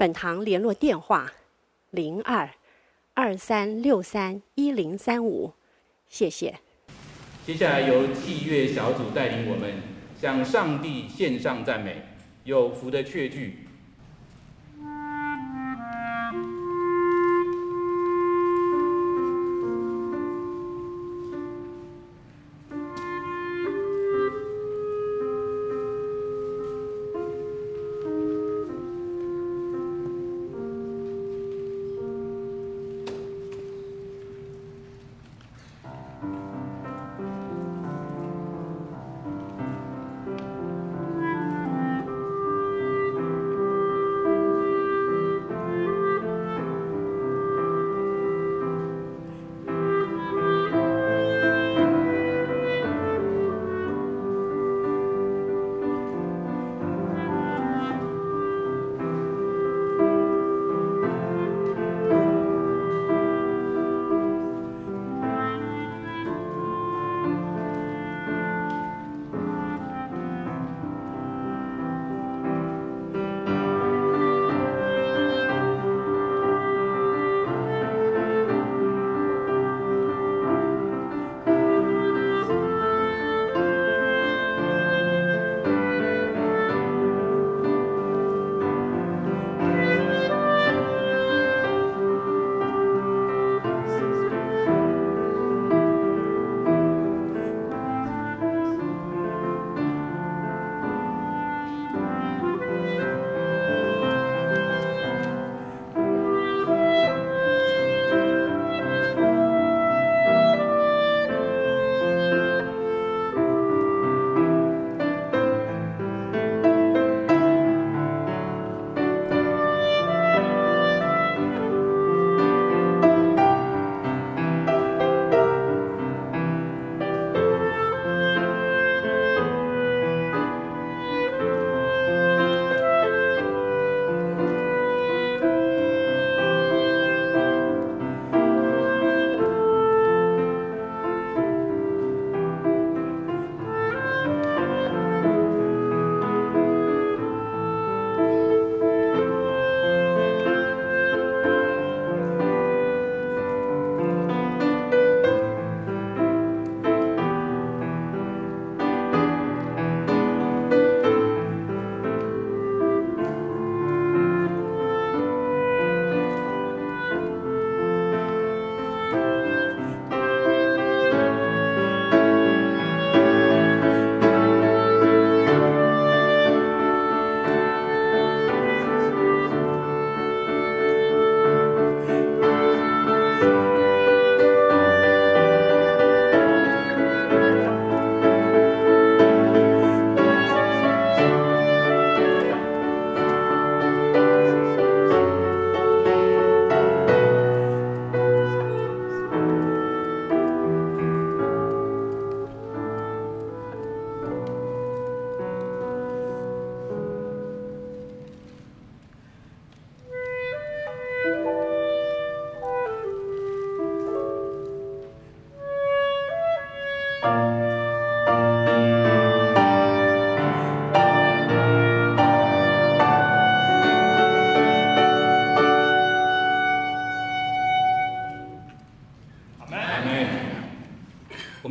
本堂联络电话：零二二三六三一零三五，谢谢。接下来由器乐小组带领我们向上帝献上赞美，有福的确句。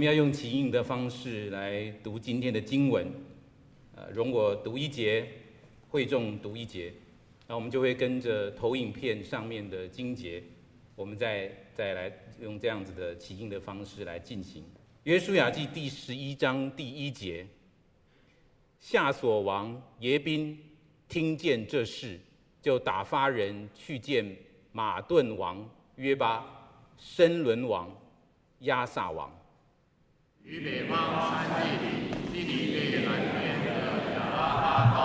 要用起印的方式来读今天的经文，呃，容我读一节，会众读一节，那我们就会跟着投影片上面的经节，我们再再来用这样子的起印的方式来进行。约书亚记第十一章第一节，夏所王耶宾听见这事，就打发人去见马顿王约巴、申伦王亚撒王。于北方山地里，基利略南边的亚拉巴高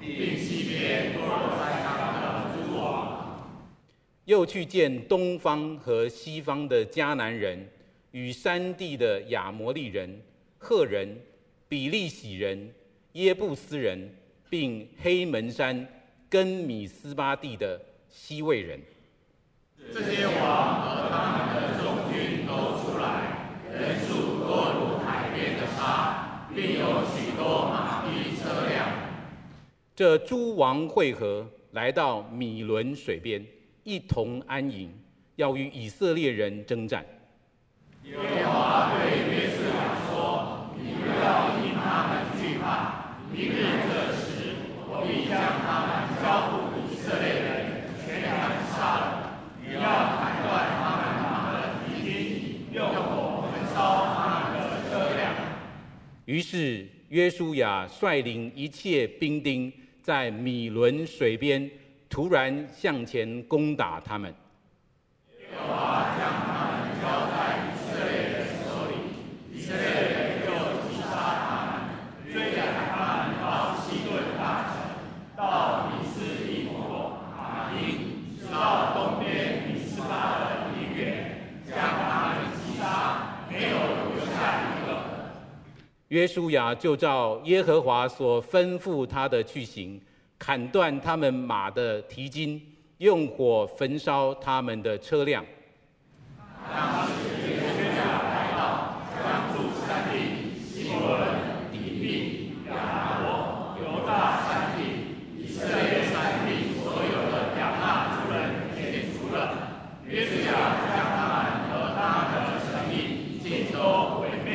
原，并西边多珥山上的诸王。又去见东方和西方的迦南人，与山地的亚摩利人、赫人、比利洗人、耶布斯人，并黑门山跟米斯巴地的西魏人。这些王和他们的众军都出来，人数多如海边的沙，并有许多马匹车辆。这诸王会合，来到米伦水边，一同安营，要与以色列人征战。耶和华对约书亚说：“你不要因他们惧怕，明日这时，我必将他们交付以色列人，全然杀了。你要砍断他们马的蹄筋，用火焚烧他们的车辆。”于是约书亚率领一切兵丁，在米伦水边突然向前攻打他们。约书亚就照耶和华所吩咐他的去行，砍断他们马的蹄筋，用火焚烧他们的车辆。当时约书亚来到将助山地、西罗人、底璧、亚拿伯、犹大山地、以色列山地所有的亚衲族人，剪除了。约书亚将他们和他们的城邑尽都毁灭。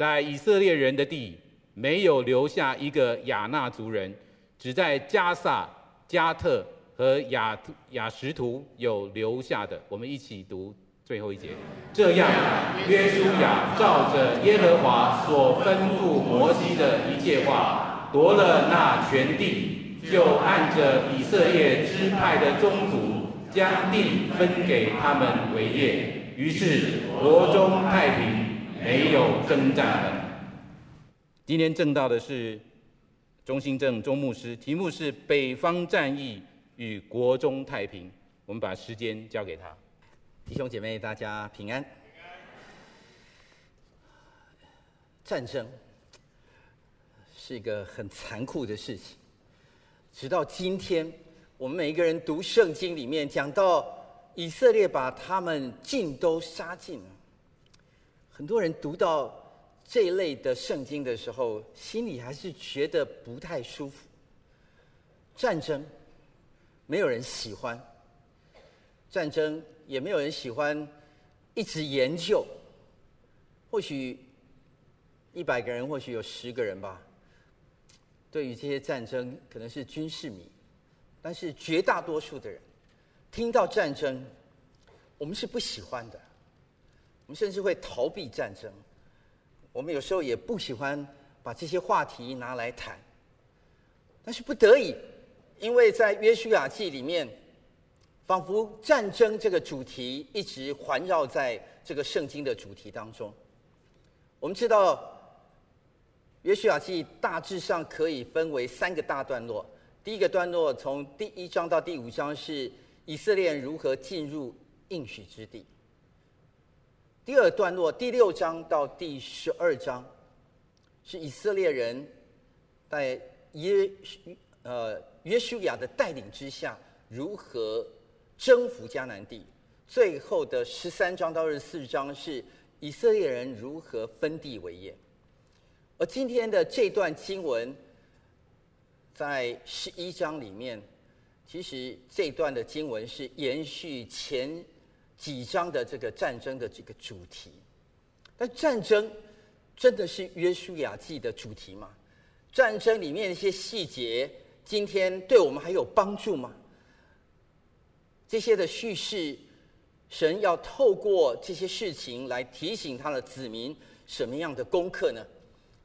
在以色列人的地，没有留下一个亚衲族人，只在加萨、加特和亚亚什图有留下的。我们一起读最后一节。这样，约书亚照着耶和华所吩咐摩西的一切话，夺了那全地，就按着以色列支派的宗族，将地分给他们为业。于是国中太平。没有征战的。今天证道的是钟兴正钟牧师，题目是“北方战役与国中太平”。我们把时间交给他。弟兄姐妹，大家平安。战争是一个很残酷的事情。直到今天，我们每一个人读圣经里面讲到以色列把他们尽都杀尽了。很多人读到这一类的圣经的时候，心里还是觉得不太舒服。战争，没有人喜欢；战争也没有人喜欢一直研究。或许一百个人，或许有十个人吧，对于这些战争可能是军事迷，但是绝大多数的人听到战争，我们是不喜欢的。我们甚至会逃避战争，我们有时候也不喜欢把这些话题拿来谈，但是不得已，因为在约书亚记里面，仿佛战争这个主题一直环绕在这个圣经的主题当中。我们知道，约书亚记大致上可以分为三个大段落，第一个段落从第一章到第五章是以色列如何进入应许之地。第二段落第六章到第十二章，是以色列人在耶呃约书亚的带领之下如何征服迦南地。最后的十三章到二十四章是以色列人如何分地为业。而今天的这段经文在十一章里面，其实这段的经文是延续前。几章的这个战争的这个主题，但战争真的是约书亚记的主题吗？战争里面的一些细节，今天对我们还有帮助吗？这些的叙事，神要透过这些事情来提醒他的子民什么样的功课呢？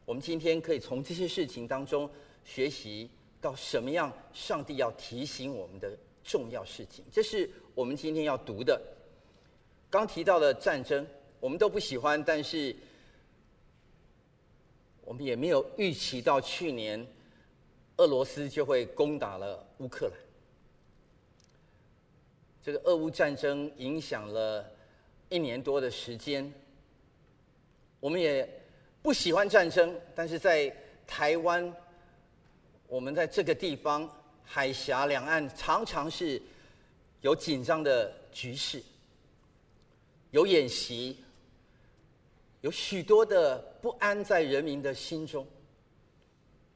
我们今天可以从这些事情当中学习到什么样？上帝要提醒我们的重要事情，这是我们今天要读的。刚提到的战争，我们都不喜欢，但是我们也没有预期到去年俄罗斯就会攻打了乌克兰。这个俄乌战争影响了一年多的时间。我们也不喜欢战争，但是在台湾，我们在这个地方海峡两岸常常是有紧张的局势，有演习，有许多的不安在人民的心中。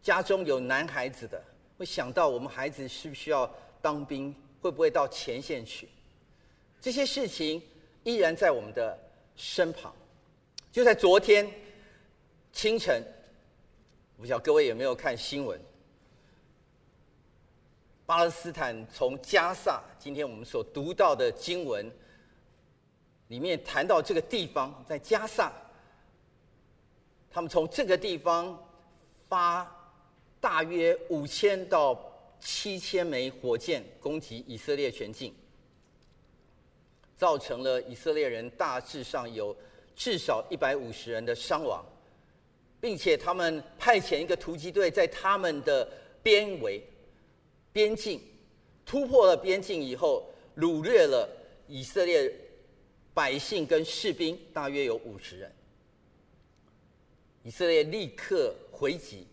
家中有男孩子的，会想到我们孩子需不需要当兵，会不会到前线去？这些事情依然在我们的身旁。就在昨天清晨，不晓得各位有没有看新闻？巴勒斯坦从加萨，今天我们所读到的经文里面谈到这个地方，在加萨，他们从这个地方发大约五千到七千枚火箭攻击以色列全境，造成了以色列人大致上有。至少一百五十人的伤亡，并且他们派遣一个突击队在他们的边围、边境突破了边境以后，掳掠了以色列百姓跟士兵，大约有五十人。以色列立刻回击，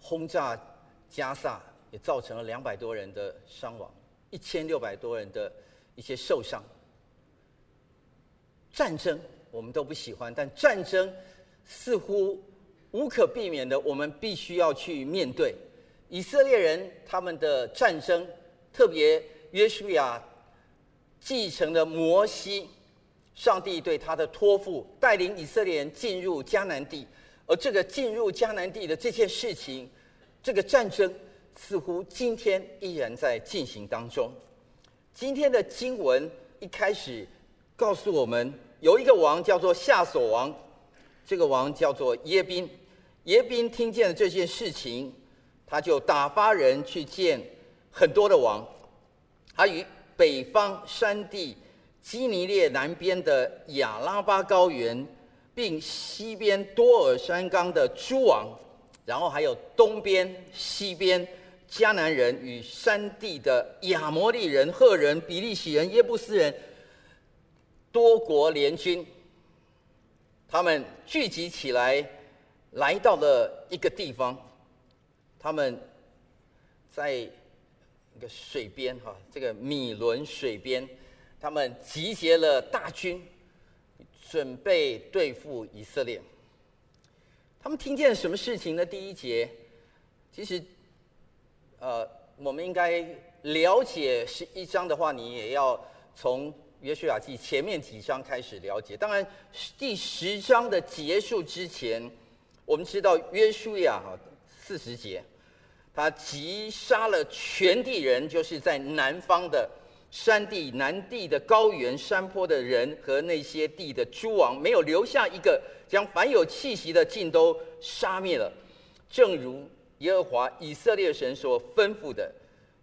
轰炸加萨，也造成了两百多人的伤亡，一千六百多人的一些受伤。战争我们都不喜欢，但战争似乎无可避免的，我们必须要去面对。以色列人他们的战争，特别约书亚继承了摩西，上帝对他的托付，带领以色列人进入迦南地。而这个进入迦南地的这件事情，这个战争似乎今天依然在进行当中。今天的经文一开始。告诉我们，有一个王叫做夏琐王，这个王叫做耶宾。耶宾听见了这件事情，他就打发人去见很多的王。他与北方山地基尼列南边的亚拉巴高原，并西边多尔山冈的诸王，然后还有东边、西边迦南人与山地的亚摩利人、赫人、比利洗人、耶布斯人。多国联军，他们聚集起来，来到了一个地方。他们在一个水边，哈，这个米伦水边，他们集结了大军，准备对付以色列。他们听见什么事情呢？第一节，其实，呃，我们应该了解十一章的话，你也要从。约书亚记前面几章开始了解，当然第十章的结束之前，我们知道约书亚哈四十节，他击杀了全地人，就是在南方的山地、南地的高原、山坡的人和那些地的诸王，没有留下一个，将凡有气息的尽都杀灭了，正如耶和华以色列神所吩咐的。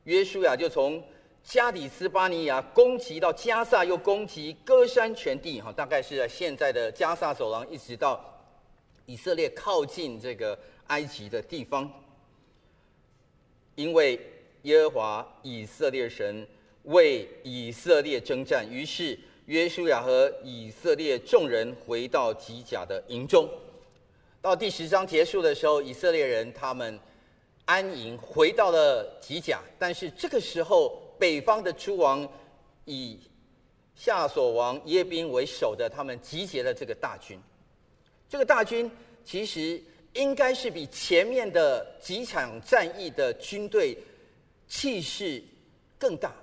约书亚就从。加底斯巴尼亚攻击到加萨，又攻击歌山全地，哈，大概是在现在的加萨走廊，一直到以色列靠近这个埃及的地方。因为耶和华以色列神为以色列征战，于是约书亚和以色列众人回到吉甲的营中。到第十章结束的时候，以色列人他们安营回到了吉甲，但是这个时候。北方的诸王以夏所王耶宾为首的，他们集结了这个大军。这个大军其实应该是比前面的几场战役的军队气势更大，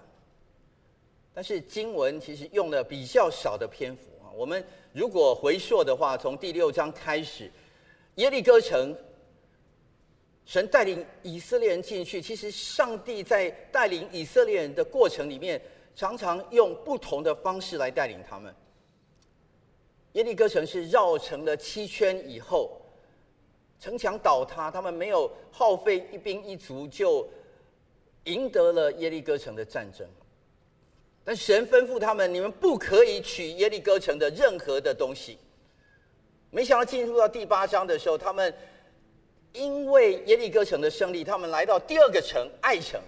但是经文其实用了比较少的篇幅啊。我们如果回溯的话，从第六章开始，耶利哥城。神带领以色列人进去，其实上帝在带领以色列人的过程里面，常常用不同的方式来带领他们。耶利哥城是绕城了七圈以后，城墙倒塌，他们没有耗费一兵一卒就赢得了耶利哥城的战争。但神吩咐他们：你们不可以取耶利哥城的任何的东西。没想到进入到第八章的时候，他们。因为耶利哥城的胜利，他们来到第二个城爱城，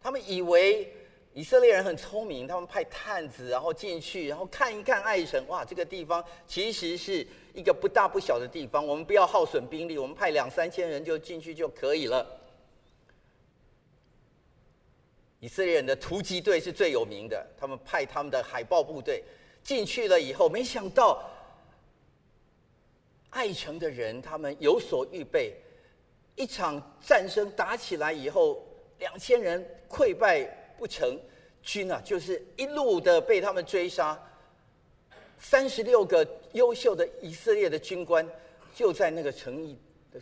他们以为以色列人很聪明，他们派探子，然后进去，然后看一看爱城。哇，这个地方其实是一个不大不小的地方。我们不要耗损兵力，我们派两三千人就进去就可以了。以色列人的突击队是最有名的，他们派他们的海豹部队进去了以后，没想到爱城的人他们有所预备，一场战争打起来以后，两千人溃败。不成，军啊，就是一路的被他们追杀。三十六个优秀的以色列的军官，就在那个城役的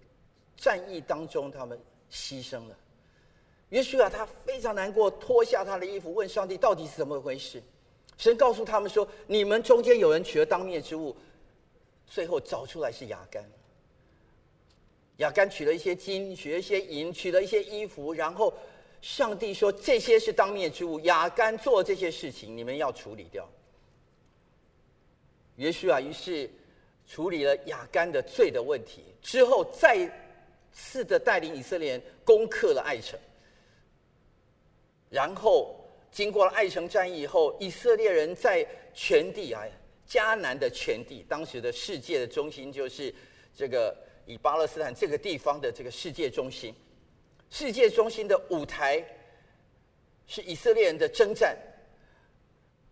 战役当中，他们牺牲了。约书亚他非常难过，脱下他的衣服，问上帝到底是怎么回事。神告诉他们说：“你们中间有人取了当面之物。”最后找出来是亚干。亚干取了一些金，取了一些银，取了一些衣服，然后。上帝说：“这些是当面之物，亚干做这些事情，你们要处理掉。”约书亚于是处理了亚干的罪的问题，之后再次的带领以色列人攻克了爱城。然后经过了爱城战役以后，以色列人在全地啊，迦南的全地，当时的世界的中心就是这个以巴勒斯坦这个地方的这个世界中心。世界中心的舞台是以色列人的征战。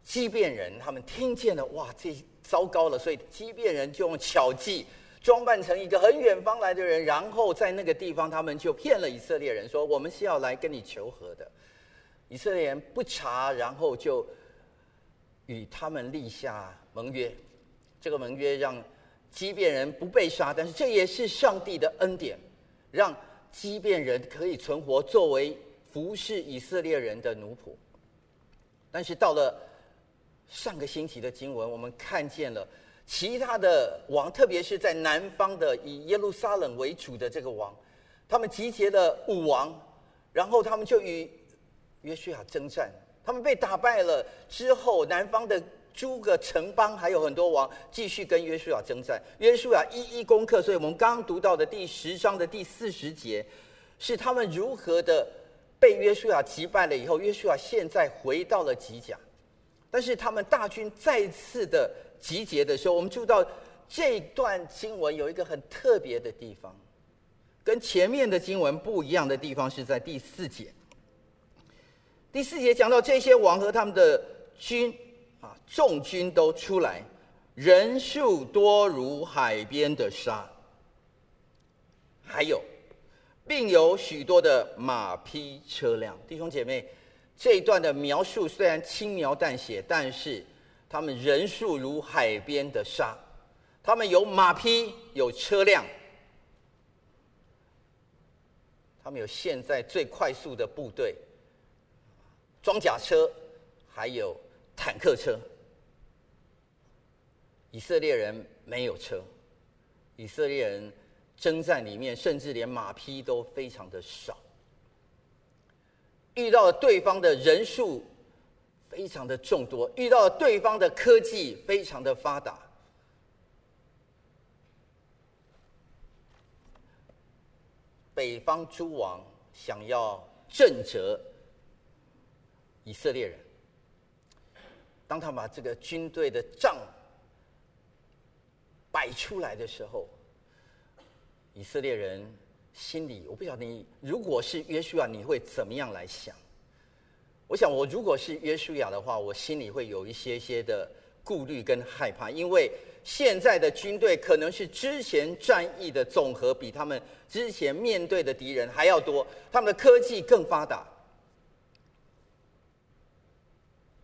基遍人他们听见了，哇，这糟糕了！所以基遍人就用巧计装扮成一个很远方来的人，然后在那个地方，他们就骗了以色列人说：“我们是要来跟你求和的。”以色列人不查，然后就与他们立下盟约。这个盟约让基遍人不被杀，但是这也是上帝的恩典，让。基遍人可以存活，作为服侍以色列人的奴仆。但是到了上个星期的经文，我们看见了其他的王，特别是在南方的以耶路撒冷为主的这个王，他们集结了武王，然后他们就与约书亚征战，他们被打败了之后，南方的。诸个城邦还有很多王继续跟约书亚征战，约书亚一一攻克。所以我们刚刚读到的第十章的第四十节，是他们如何的被约书亚击败了以后，约书亚现在回到了吉甲，但是他们大军再次的集结的时候，我们注意到这段经文有一个很特别的地方，跟前面的经文不一样的地方是在第四节。第四节讲到这些王和他们的军。啊，众军都出来，人数多如海边的沙，还有，并有许多的马匹车辆。弟兄姐妹，这一段的描述虽然轻描淡写，但是他们人数如海边的沙，他们有马匹，有车辆，他们有现在最快速的部队，装甲车，还有。坦克车，以色列人没有车，以色列人征战里面甚至连马匹都非常的少，遇到了对方的人数非常的众多，遇到了对方的科技非常的发达，北方诸王想要震慑以色列人。当他把这个军队的仗摆出来的时候，以色列人心里，我不晓得你如果是约书亚，你会怎么样来想？我想，我如果是约书亚的话，我心里会有一些些的顾虑跟害怕，因为现在的军队可能是之前战役的总和，比他们之前面对的敌人还要多，他们的科技更发达。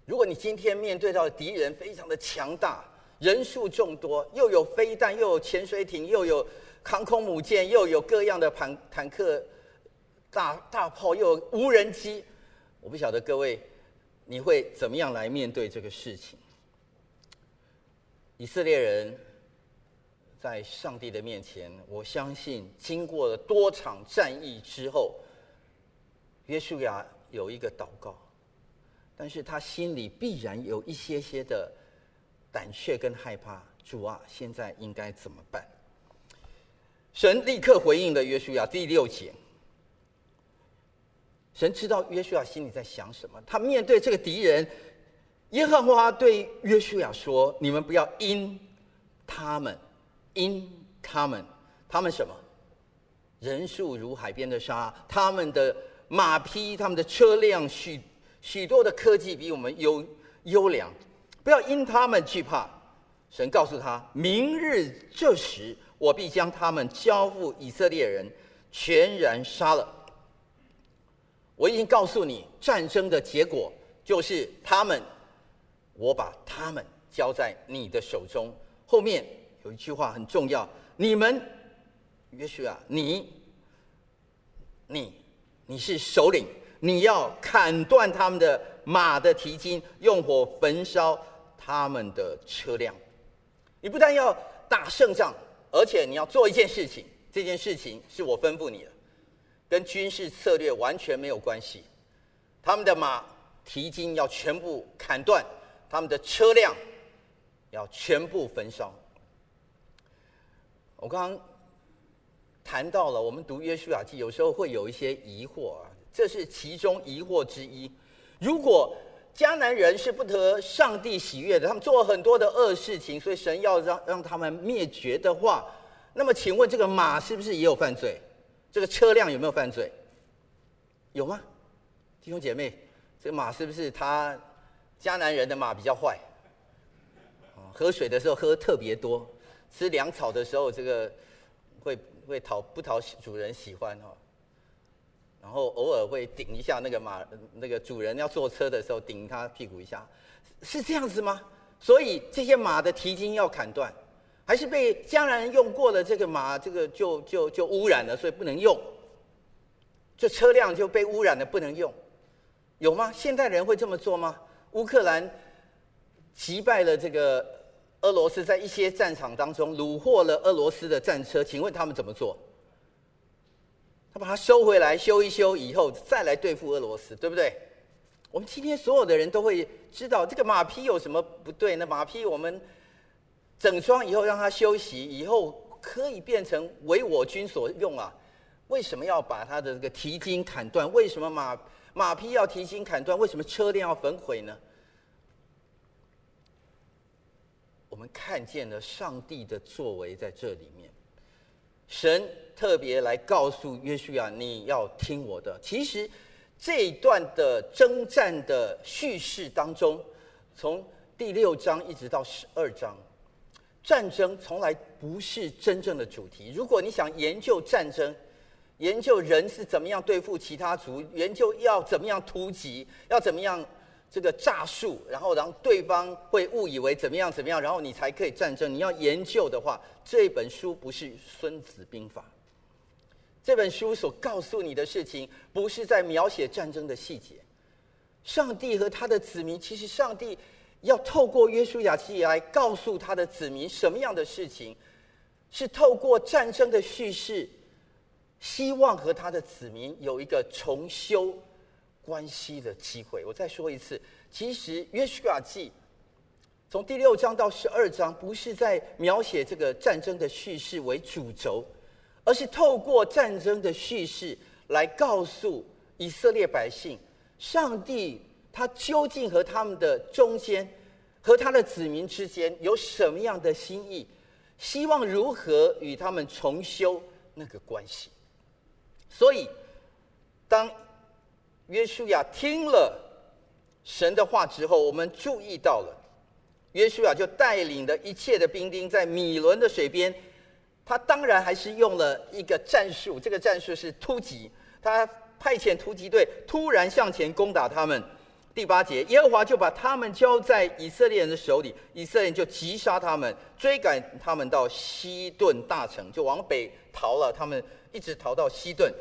如果你今天面对到敌人非常的强大，人数众多，又有飞弹，又有潜水艇，又有航空母舰，又有各样的坦坦克、大大炮，又有无人机，我不晓得各位你会怎么样来面对这个事情。以色列人在上帝的面前，我相信经过了多场战役之后，约书亚有一个祷告。但是他心里必然有一些些的胆怯跟害怕。主啊，现在应该怎么办？神立刻回应了约书亚，第六节：神知道约书亚心里在想什么。他面对这个敌人，耶和华对约书亚说：“你们不要因他们，因他们，他们什么？人数如海边的沙，他们的马匹，他们的车辆，许许多的科技比我们优优良。不要因他们惧怕。”神告诉他：“明日这时，我必将他们交付以色列人，全然杀了。”我已经告诉你，战争的结果就是他们，我把他们交在你的手中。后面有一句话很重要：你们，约书亚，你，你，你是首领，你要砍断他们的马的蹄筋，用火焚烧他们的车辆。你不但要打胜仗，而且你要做一件事情，这件事情是我吩咐你的。跟军事策略完全没有关系，他们的马蹄筋要全部砍断，他们的车辆要全部焚烧。我刚刚谈到了，我们读约书亚记有时候会有一些疑惑啊，这是其中疑惑之一。如果迦南人是不得上帝喜悦的，他们做了很多的恶事情，所以神要让让他们灭绝的话，那么请问这个马是不是也有犯罪？这个车辆有没有犯罪？有吗？弟兄姐妹，这个马是不是他迦南人的马比较坏？喝水的时候喝特别多，吃粮草的时候这个会会讨不讨主人喜欢哦？然后偶尔会顶一下那个马，那个主人要坐车的时候顶他屁股一下，是这样子吗？所以这些马的蹄筋要砍断。还是被江南人用过的这个马，这个就就就污染了，所以不能用。这车辆就被污染了，不能用，有吗？现代人会这么做吗？乌克兰击败了这个俄罗斯，在一些战场当中虏获了俄罗斯的战车，请问他们怎么做？他把它收回来修一修以后，再来对付俄罗斯，对不对？我们今天所有的人都会知道这个马匹有什么不对？那马匹我们。整装以后让它休息，以后可以变成为我军所用啊？为什么要把它的这个蹄筋砍断？为什么马马匹要蹄筋砍断？为什么车辆要焚毁呢？我们看见了上帝的作为在这里面，神特别来告诉约书亚：“你要听我的。”其实这一段的征战的叙事当中，从第六章一直到十二章。战争从来不是真正的主题。如果你想研究战争，研究人是怎么样对付其他族，研究要怎么样突击，要怎么样这个诈术，然后让对方会误以为怎么样怎么样，然后你才可以战争。你要研究的话，这本书不是《孙子兵法》。这本书所告诉你的事情，不是在描写战争的细节。上帝和他的子民，其实上帝。要透过约书亚记来告诉他的子民什么样的事情，是透过战争的叙事，希望和他的子民有一个重修关系的机会。我再说一次，其实约书亚记从第六章到十二章，不是在描写这个战争的叙事为主轴，而是透过战争的叙事来告诉以色列百姓，上帝。他究竟和他们的中间，和他的子民之间有什么样的心意？希望如何与他们重修那个关系？所以，当约书亚听了神的话之后，我们注意到了，约书亚就带领的一切的兵丁在米伦的水边，他当然还是用了一个战术，这个战术是突击，他派遣突击队突然向前攻打他们。第八节，耶和华就把他们交在以色列人的手里，以色列人就击杀他们，追赶他们到西顿大城，就往北逃了。他们一直逃到西顿，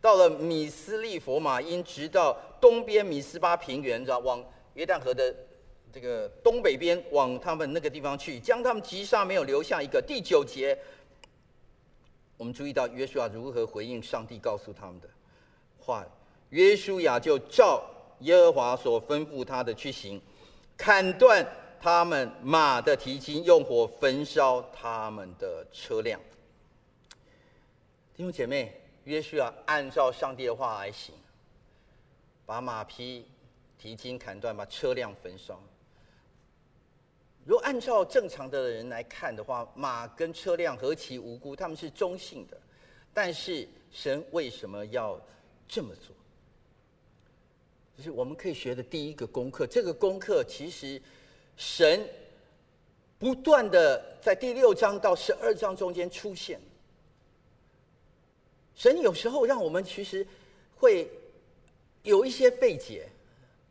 到了米斯利弗马因，直到东边米斯巴平原，知道往约旦河的这个东北边，往他们那个地方去，将他们击杀，没有留下一个。第九节，我们注意到约书亚如何回应上帝告诉他们的话，约书亚就照。耶和华所吩咐他的去行，砍断他们马的蹄筋，用火焚烧他们的车辆。弟兄姐妹，约书亚按照上帝的话来行，把马匹蹄筋砍断，把车辆焚烧。如果按照正常的人来看的话，马跟车辆何其无辜，他们是中性的。但是神为什么要这么做？这是我们可以学的第一个功课。这个功课其实神不断的在第六章到十二章中间出现。神有时候让我们其实会有一些费解，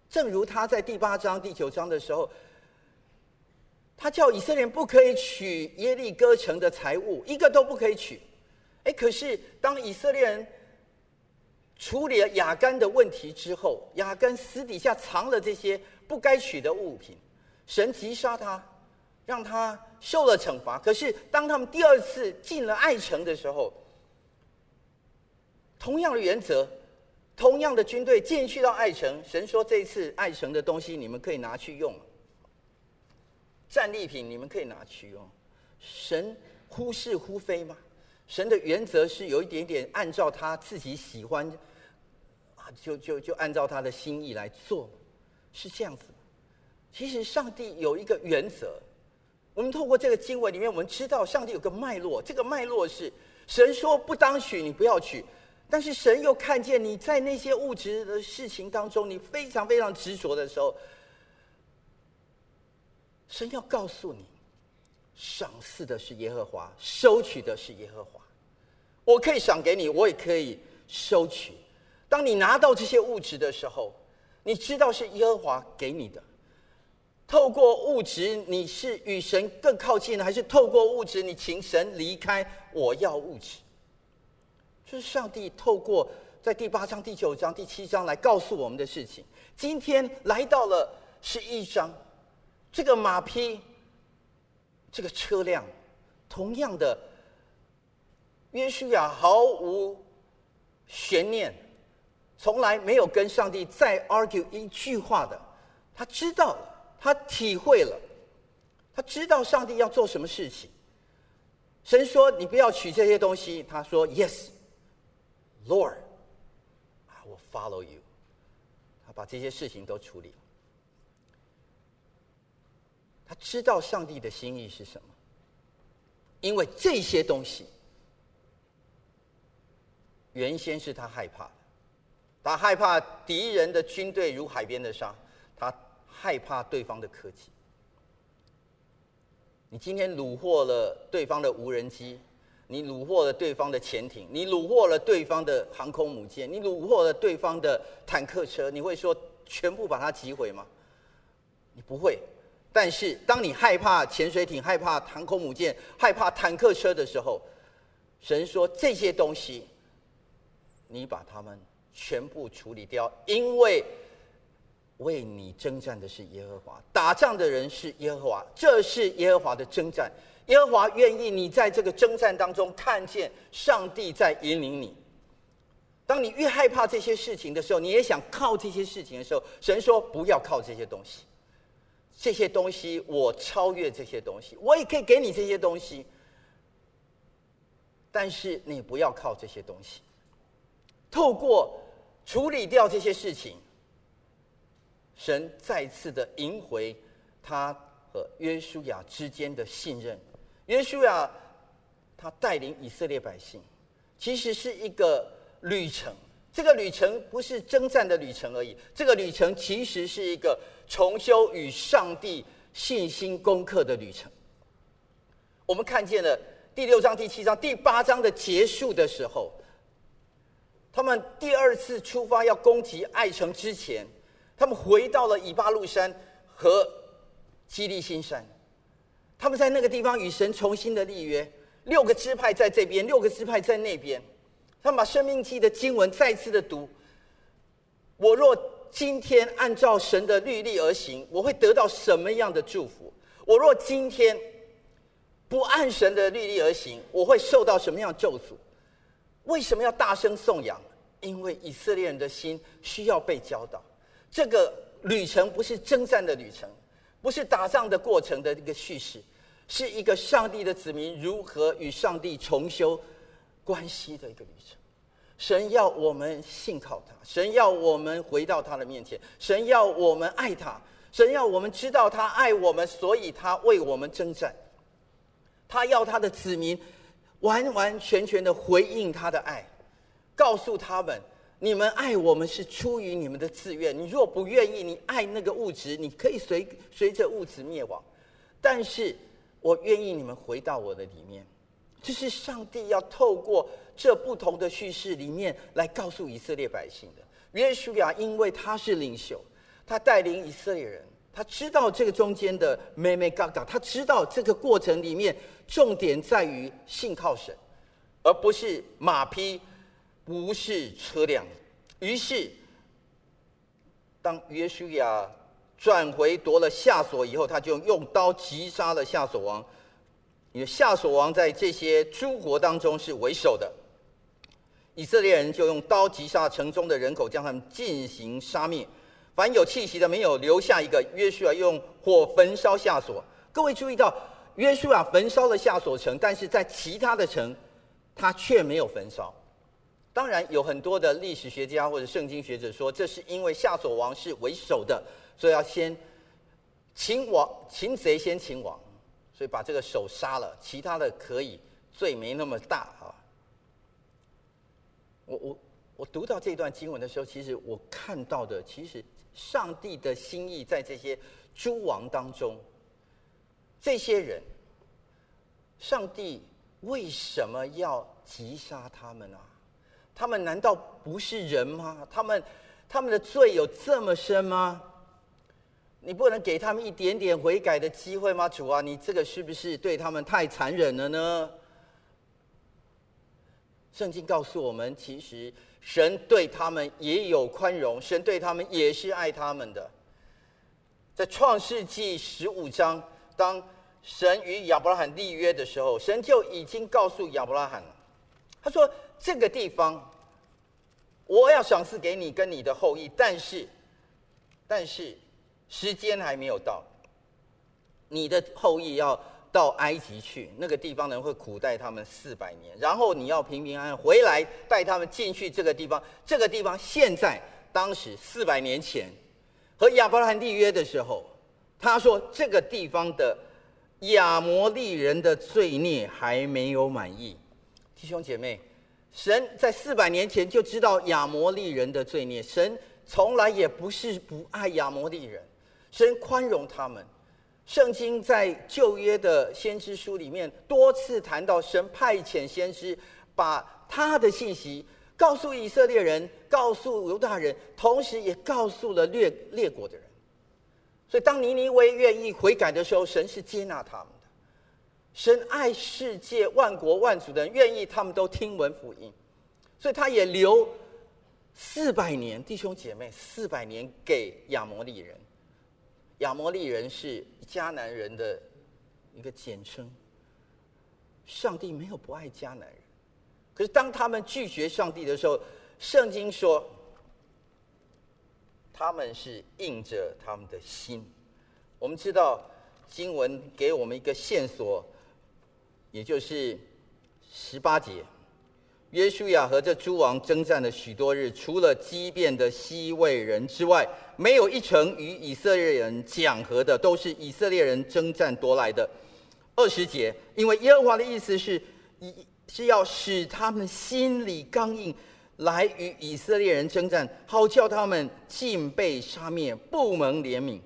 正如他在第八章、第九章的时候。他叫以色列人不可以取耶利哥城的财物，一个都不可以取。哎，可是当以色列人处理了亚干的问题之后，亚干私底下藏了这些不该取的物品，神击杀他，让他受了惩罚。可是当他们第二次进了爱城的时候，同样的原则，同样的军队进去到爱城，神说这一次爱城的东西你们可以拿去用了。战利品你们可以拿去用，神忽是忽非吗？神的原则是有一点点按照他自己喜欢，啊，就就就按照他的心意来做，是这样子。其实上帝有一个原则，我们透过这个经文里面，我们知道上帝有个脉络，这个脉络是神说不当取，你不要取，但是神又看见你在那些物质的事情当中，你非常非常执着的时候。神要告诉你，赏赐的是耶和华，收取的是耶和华。我可以赏给你，我也可以收取。当你拿到这些物质的时候，你知道是耶和华给你的。透过物质，你是与神更靠近呢，还是透过物质，你请神离开？我要物质。这是上帝透过在第八章、第九章、第七章来告诉我们的事情。今天来到了十一章。这个马匹，这个车辆，同样的，约书亚毫无悬念，从来没有跟上帝再 argue 一句话的。他知道了，他体会了，他知道上帝要做什么事情。神说：“你不要取这些东西。”他说：“Yes，Lord，I will follow you。”他把这些事情都处理了。他知道上帝的心意是什么，因为这些东西原先是他害怕的，他害怕敌人的军队如海边的沙，他害怕对方的科技。你今天掳获了对方的无人机，你掳获了对方的潜艇，你掳获了对方的航空母舰，你掳获了对方的坦克车，你会说全部把它击毁吗？你不会。但是，当你害怕潜水艇、害怕航空母舰、害怕坦克车的时候，神说这些东西，你把它们全部处理掉，因为为你征战的是耶和华，打仗的人是耶和华，这是耶和华的征战。耶和华愿意你在这个征战当中看见上帝在引领你。当你越害怕这些事情的时候，你也想靠这些事情的时候，神说不要靠这些东西。这些东西，我超越这些东西，我也可以给你这些东西，但是你不要靠这些东西。透过处理掉这些事情，神再次的赢回他和约书亚之间的信任。约书亚他带领以色列百姓，其实是一个旅程。这个旅程不是征战的旅程而已，这个旅程其实是一个重修与上帝信心功课的旅程。我们看见了第六章、第七章、第八章的结束的时候，他们第二次出发要攻击爱城之前，他们回到了以巴路山和基利心山，他们在那个地方与神重新的立约，六个支派在这边，六个支派在那边。他们把《生命记》的经文再次的读。我若今天按照神的律例而行，我会得到什么样的祝福？我若今天不按神的律例而行，我会受到什么样的咒诅？为什么要大声颂扬？因为以色列人的心需要被教导。这个旅程不是征战的旅程，不是打仗的过程的一个叙事，是一个上帝的子民如何与上帝重修关系的一个旅程，神要我们信靠他，神要我们回到他的面前，神要我们爱他，神要我们知道他爱我们，所以他为我们征战。他要他的子民完完全全的回应他的爱，告诉他们：你们爱我们是出于你们的自愿。你若不愿意，你爱那个物质，你可以随随着物质灭亡。但是我愿意你们回到我的里面。这是上帝要透过这不同的叙事里面来告诉以色列百姓的。约书亚因为他是领袖，他带领以色列人，他知道这个中间的妹妹嘎嘎，他知道这个过程里面重点在于信靠神，而不是马匹，不是车辆。于是，当约书亚转回夺了夏琐以后，他就用刀击杀了夏琐王。因为夏琐王在这些诸国当中是为首的，以色列人就用刀击杀城中的人口，将他们进行杀灭。凡有气息的，没有留下一个。约书亚用火焚烧夏所。各位注意到，约书亚焚烧了夏所城，但是在其他的城，他却没有焚烧。当然，有很多的历史学家或者圣经学者说，这是因为夏所王是为首的，所以要先擒王，擒贼先擒王。所以把这个手杀了，其他的可以罪没那么大啊。我我我读到这段经文的时候，其实我看到的，其实上帝的心意在这些诸王当中，这些人，上帝为什么要击杀他们啊？他们难道不是人吗？他们他们的罪有这么深吗？你不能给他们一点点悔改的机会吗？主啊，你这个是不是对他们太残忍了呢？圣经告诉我们，其实神对他们也有宽容，神对他们也是爱他们的。在创世纪十五章，当神与亚伯拉罕立约的时候，神就已经告诉亚伯拉罕了，他说：“这个地方我要赏赐给你跟你的后裔，但是，但是。”时间还没有到，你的后裔要到埃及去，那个地方人会苦待他们四百年，然后你要平平安安回来，带他们进去这个地方。这个地方现在、当时四百年前和亚伯拉罕立约的时候，他说这个地方的亚摩利人的罪孽还没有满意。弟兄姐妹，神在四百年前就知道亚摩利人的罪孽，神从来也不是不爱亚摩利人。神宽容他们，圣经在旧约的先知书里面多次谈到，神派遣先知把他的信息告诉以色列人，告诉犹大人，同时也告诉了列列国的人。所以，当尼尼微愿意悔改的时候，神是接纳他们的。神爱世界万国万族的人，愿意他们都听闻福音，所以他也留四百年，弟兄姐妹，四百年给亚摩利人。亚摩利人是迦南人的一个简称。上帝没有不爱迦南人，可是当他们拒绝上帝的时候，圣经说他们是硬着他们的心。我们知道经文给我们一个线索，也就是十八节。约书亚和这诸王征战了许多日，除了基变的西魏人之外，没有一城与以色列人讲和的，都是以色列人征战夺来的。二十节，因为耶和华的意思是，是要使他们心里刚硬，来与以色列人征战，好叫他们尽被杀灭，不蒙怜悯。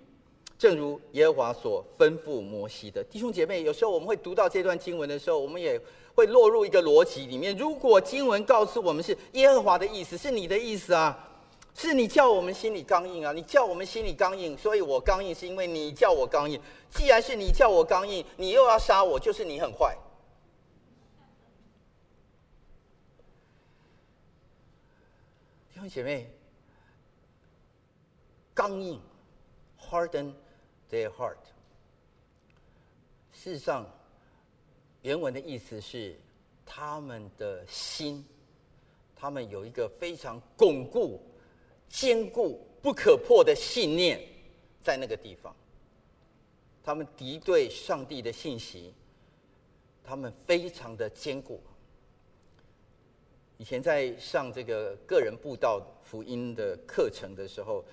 正如耶和华所吩咐摩西的。弟兄姐妹，有时候我们会读到这段经文的时候，我们也。会落入一个逻辑里面。如果经文告诉我们是耶和华的意思，是你的意思啊，是你叫我们心里刚硬啊，你叫我们心里刚硬，所以我刚硬是因为你叫我刚硬。既然是你叫我刚硬，你又要杀我，就是你很坏。弟兄姐妹，刚硬，harden their heart。事实上。原文的意思是，他们的心，他们有一个非常巩固、坚固、不可破的信念，在那个地方。他们敌对上帝的信息，他们非常的坚固。以前在上这个个人布道福音的课程的时候，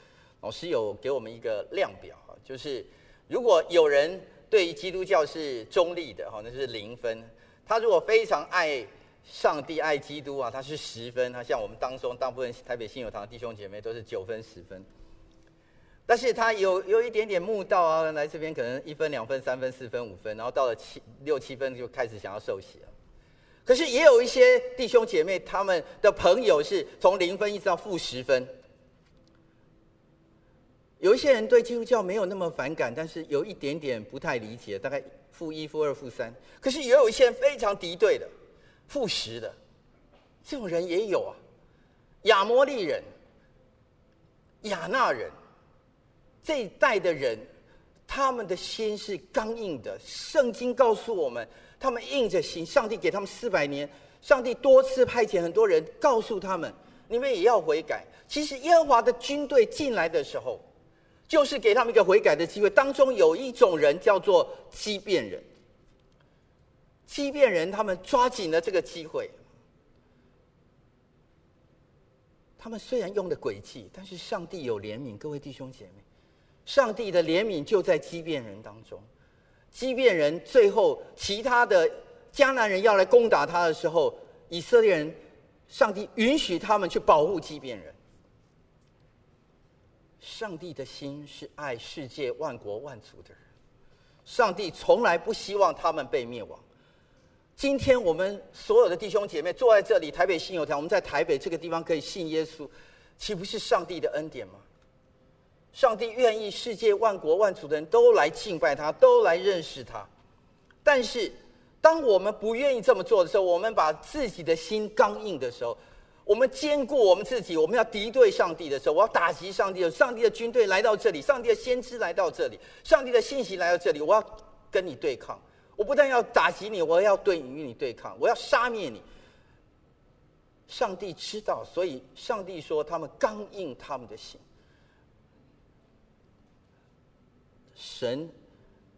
老师有给我们一个量表，就是如果有人对于基督教是中立的哈，那是零分；他如果非常爱上帝、爱基督啊，他是十分。他像我们当中大部分台北信友堂弟兄姐妹都是九分、十分。但是他有有一点点慕道啊，来这边可能一分、两分、三分、四分、五分，然后到了七六七分就开始想要受洗了。可是也有一些弟兄姐妹，他们的朋友是从零分一直到负十分。有一些人对基督教没有那么反感，但是有一点点不太理解，大概负一、负二、负三。可是也有一些人非常敌对的，复食的，这种人也有啊。亚摩利人、亚纳人这一代的人，他们的心是刚硬的。圣经告诉我们。他们硬着心，上帝给他们四百年，上帝多次派遣很多人告诉他们：你们也要悔改。其实耶和华的军队进来的时候，就是给他们一个悔改的机会。当中有一种人叫做畸变人，畸变人他们抓紧了这个机会。他们虽然用的诡计，但是上帝有怜悯，各位弟兄姐妹，上帝的怜悯就在畸变人当中。畸变人最后，其他的迦南人要来攻打他的时候，以色列人，上帝允许他们去保护畸变人。上帝的心是爱世界万国万族的人，上帝从来不希望他们被灭亡。今天我们所有的弟兄姐妹坐在这里，台北信友堂，我们在台北这个地方可以信耶稣，岂不是上帝的恩典吗？上帝愿意世界万国万族的人都来敬拜他，都来认识他。但是，当我们不愿意这么做的时候，我们把自己的心刚硬的时候，我们坚固我们自己，我们要敌对上帝的时候，我要打击上帝。上帝的军队来到这里，上帝的先知来到这里，上帝的信息来到这里，我要跟你对抗。我不但要打击你，我要对你与你对抗，我要杀灭你。上帝知道，所以上帝说他们刚硬他们的心。神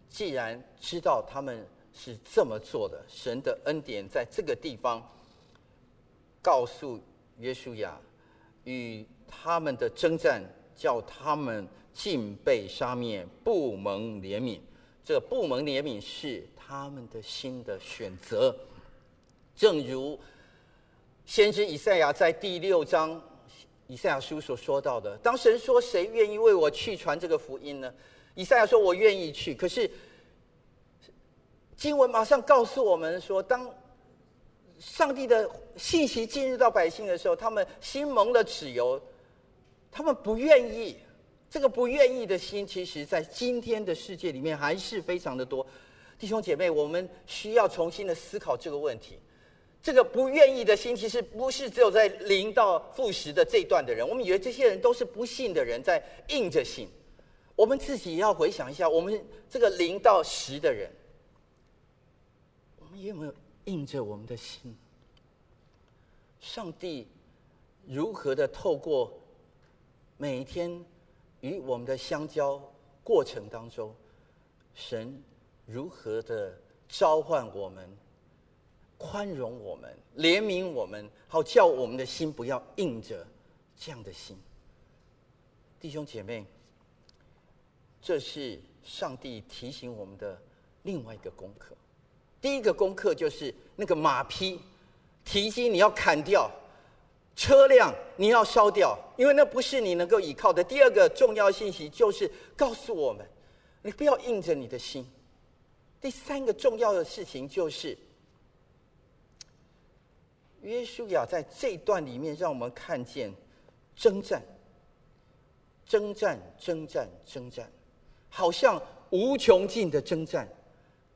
既然知道他们是这么做的，神的恩典在这个地方告诉约书亚，与他们的征战，叫他们尽被杀灭，不蒙怜悯。这不蒙怜悯是他们的心的选择，正如先知以赛亚在第六章以赛亚书所说到的：当神说，谁愿意为我去传这个福音呢？以赛亚说：“我愿意去。”可是经文马上告诉我们说，当上帝的信息进入到百姓的时候，他们心蒙了脂油，他们不愿意。这个不愿意的心，其实在今天的世界里面还是非常的多。弟兄姐妹，我们需要重新的思考这个问题。这个不愿意的心，其实不是只有在零到负十的这一段的人。我们以为这些人都是不信的人，在硬着心。我们自己也要回想一下，我们这个零到十的人，我们有没有硬着我们的心？上帝如何的透过每一天与我们的相交过程当中，神如何的召唤我们、宽容我们、怜悯我们，好叫我们的心不要硬着这样的心，弟兄姐妹。这是上帝提醒我们的另外一个功课。第一个功课就是那个马匹、蹄筋你要砍掉，车辆你要烧掉，因为那不是你能够依靠的。第二个重要信息就是告诉我们，你不要硬着你的心。第三个重要的事情就是，约书亚在这一段里面让我们看见征战、征战、征战、征战。好像无穷尽的征战，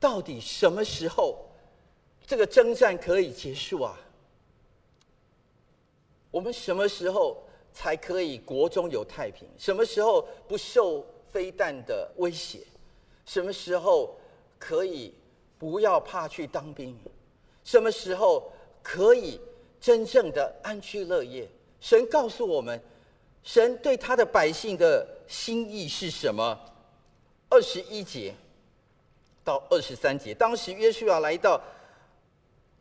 到底什么时候这个征战可以结束啊？我们什么时候才可以国中有太平？什么时候不受飞弹的威胁？什么时候可以不要怕去当兵？什么时候可以真正的安居乐业？神告诉我们，神对他的百姓的心意是什么？二十一节到二十三节，当时约书亚来到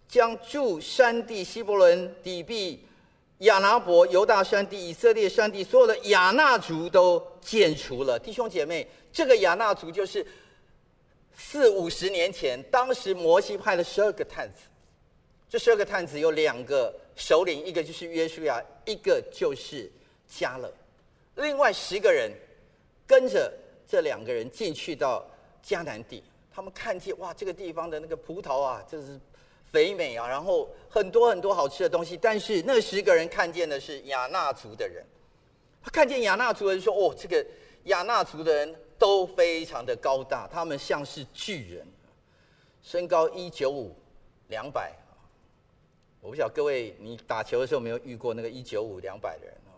将住山地、希伯伦、底璧、亚拿伯、犹大山地、以色列山地，所有的亚衲族都剪除了。弟兄姐妹，这个亚衲族就是四五十年前，当时摩西派了十二个探子，这十二个探子有两个首领，一个就是约书亚，一个就是迦勒，另外十个人跟着这两个人进去到迦南地。他们看见哇，这个地方的那个葡萄啊，就是肥美啊，然后很多很多好吃的东西。但是那十个人看见的是亚衲族的人，他看见亚衲族人说：“哦，这个亚衲族的人都非常的高大，他们像是巨人，身高一九五，两百。我不晓得各位你打球的时候有没有遇过那个一九五两百的人哦？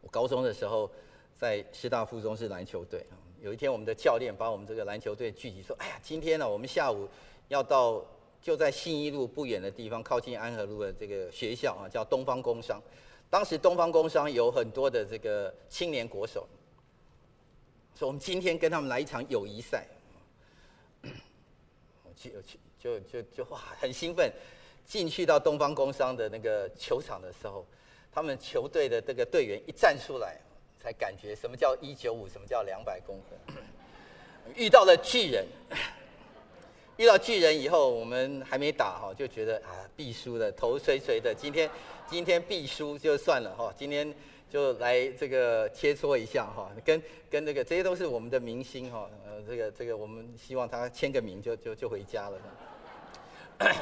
我高中的时候在师大附中是篮球队。有一天，我们的教练把我们这个篮球队聚集，说：“哎呀，今天呢，我们下午要到就在信义路不远的地方，靠近安和路的这个学校啊，叫东方工商。当时东方工商有很多的这个青年国手，说我们今天跟他们来一场友谊赛。我去，就就就就哇，很兴奋，进去到东方工商的那个球场的时候，他们球队的这个队员一站出来。”才感觉什么叫一九五，什么叫两百公分。遇到了巨人，遇到巨人以后，我们还没打哈，就觉得啊必输的，头垂垂的。今天今天必输就算了哈，今天就来这个切磋一下哈，跟跟这个这些都是我们的明星哈，呃这个这个我们希望他签个名就就就回家了。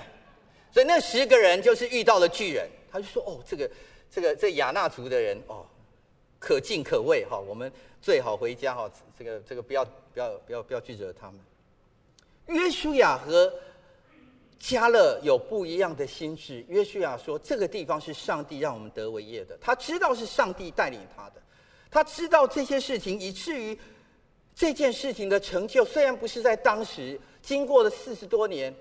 所以那十个人就是遇到了巨人，他就说哦这个这个这亚纳族的人哦。可敬可畏哈，我们最好回家哈。这个这个不要不要不要不要拒绝他们。约书亚和加勒有不一样的心智。约书亚说：“这个地方是上帝让我们得为业的，他知道是上帝带领他的，他知道这些事情，以至于这件事情的成就虽然不是在当时，经过了四十多年，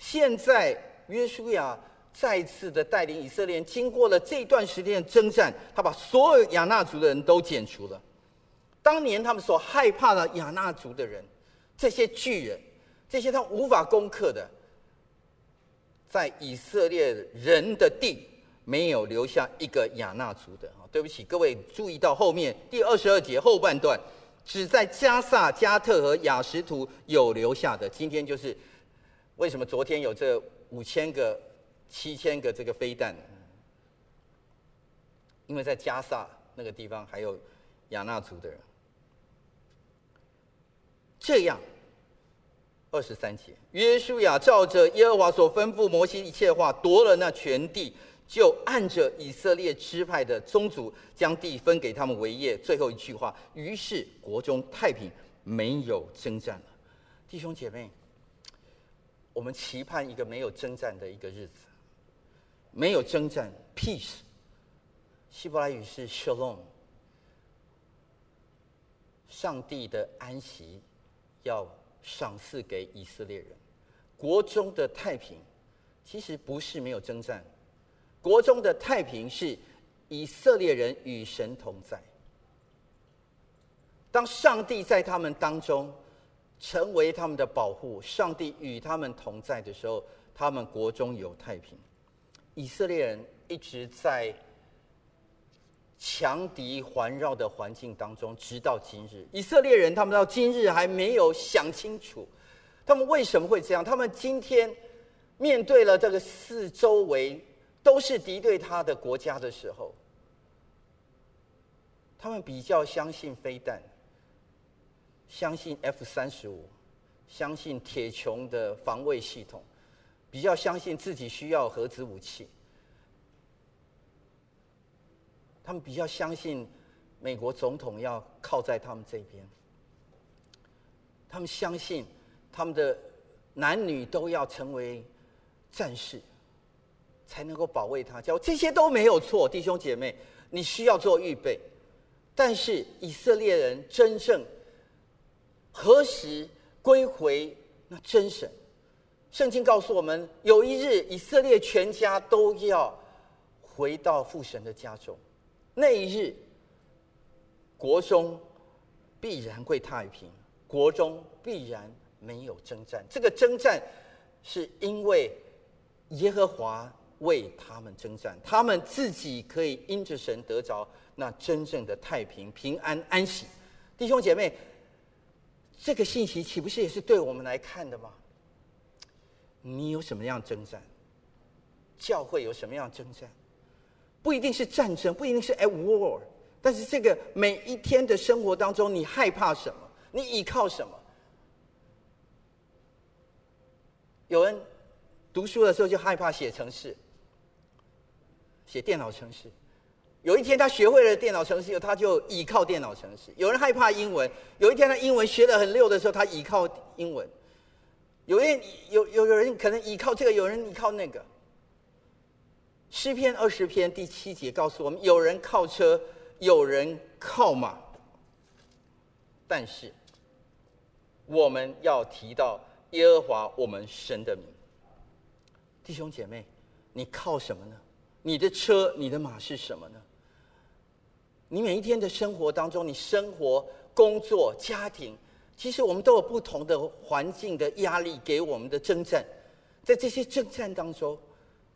现在约书亚。”再次的带领以色列，经过了这段时间的征战，他把所有亚衲族的人都剪除了。当年他们所害怕的亚衲族的人，这些巨人，这些他无法攻克的，在以色列人的地没有留下一个亚衲族的。啊，对不起，各位注意到后面第二十二节后半段，只在加萨、加特和雅什图有留下的。今天就是为什么昨天有这五千个。七千个这个飞弹，因为在加萨那个地方还有亚衲族的人。这样，二十三节，约书亚照着耶和华所吩咐摩西一切话，夺了那全地，就按着以色列支派的宗族，将地分给他们为业。最后一句话，于是国中太平，没有征战了。弟兄姐妹，我们期盼一个没有征战的一个日子。没有征战，peace，希伯来语是 shalom。上帝的安息要赏赐给以色列人，国中的太平，其实不是没有征战，国中的太平是以色列人与神同在。当上帝在他们当中成为他们的保护，上帝与他们同在的时候，他们国中有太平。以色列人一直在强敌环绕的环境当中，直到今日。以色列人他们到今日还没有想清楚，他们为什么会这样？他们今天面对了这个四周围都是敌对他的国家的时候，他们比较相信飞弹，相信 F 三十五，相信铁穹的防卫系统。比较相信自己需要核子武器，他们比较相信美国总统要靠在他们这边，他们相信他们的男女都要成为战士，才能够保卫他家。这些都没有错，弟兄姐妹，你需要做预备。但是以色列人真正何时归回那真神？圣经告诉我们，有一日以色列全家都要回到父神的家中，那一日国中必然会太平，国中必然没有征战。这个征战是因为耶和华为他们征战，他们自己可以因着神得着那真正的太平、平安、安息。弟兄姐妹，这个信息岂不是也是对我们来看的吗？你有什么样征战？教会有什么样征战？不一定是战争，不一定是 at war，但是这个每一天的生活当中，你害怕什么？你依靠什么？有人读书的时候就害怕写程式，写电脑程式。有一天他学会了电脑程式以后，他就依靠电脑程式。有人害怕英文，有一天他英文学得很溜的时候，他依靠英文。有人有有有人可能依靠这个，有人依靠那个。诗篇二十篇第七节告诉我们：有人靠车，有人靠马。但是我们要提到耶和华我们神的名。弟兄姐妹，你靠什么呢？你的车、你的马是什么呢？你每一天的生活当中，你生活、工作、家庭，其实我们都有不同的环境的压力给我们的征战。在这些征战当中，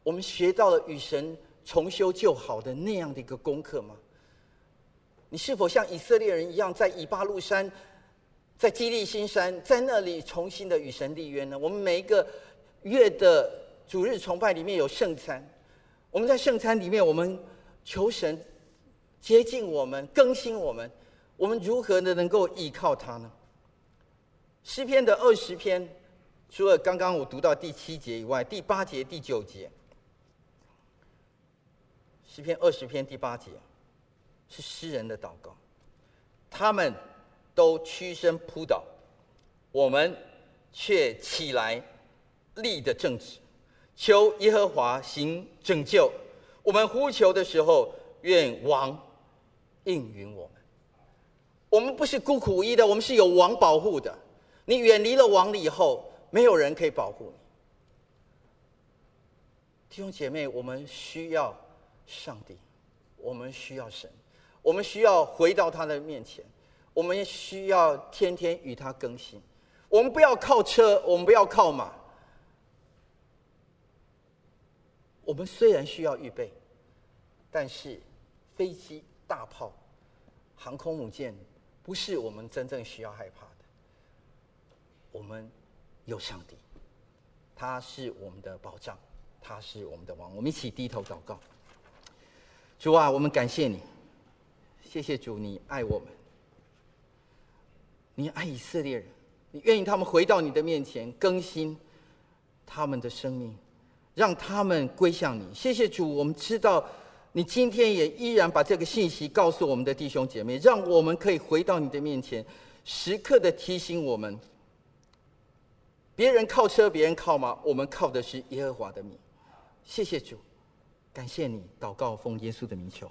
我们学到了与神重修旧好的那样的一个功课吗？你是否像以色列人一样，在以巴路山、在基利新山，在那里重新的与神立约呢？我们每一个月的主日崇拜里面有圣餐，我们在圣餐里面，我们求神接近我们、更新我们，我们如何的能够依靠他呢？诗篇的二十篇，除了刚刚我读到第七节以外，第八节、第九节，诗篇二十篇第八节。是诗人的祷告，他们都屈身扑倒，我们却起来立得正直，求耶和华行拯救。我们呼求的时候，愿王应允我们。我们不是孤苦无依的，我们是有王保护的。你远离了王了以后，没有人可以保护你。弟兄姐妹，我们需要上帝，我们需要神。我们需要回到他的面前，我们需要天天与他更新。我们不要靠车，我们不要靠马。我们虽然需要预备，但是飞机、大炮、航空母舰不是我们真正需要害怕的。我们有上帝，他是我们的保障，他是我们的王。我们一起低头祷告。主啊，我们感谢你。谢谢主，你爱我们，你爱以色列人，你愿意他们回到你的面前，更新他们的生命，让他们归向你。谢谢主，我们知道你今天也依然把这个信息告诉我们的弟兄姐妹，让我们可以回到你的面前，时刻的提醒我们：别人靠车，别人靠马，我们靠的是耶和华的名。谢谢主，感谢你，祷告奉耶稣的名求，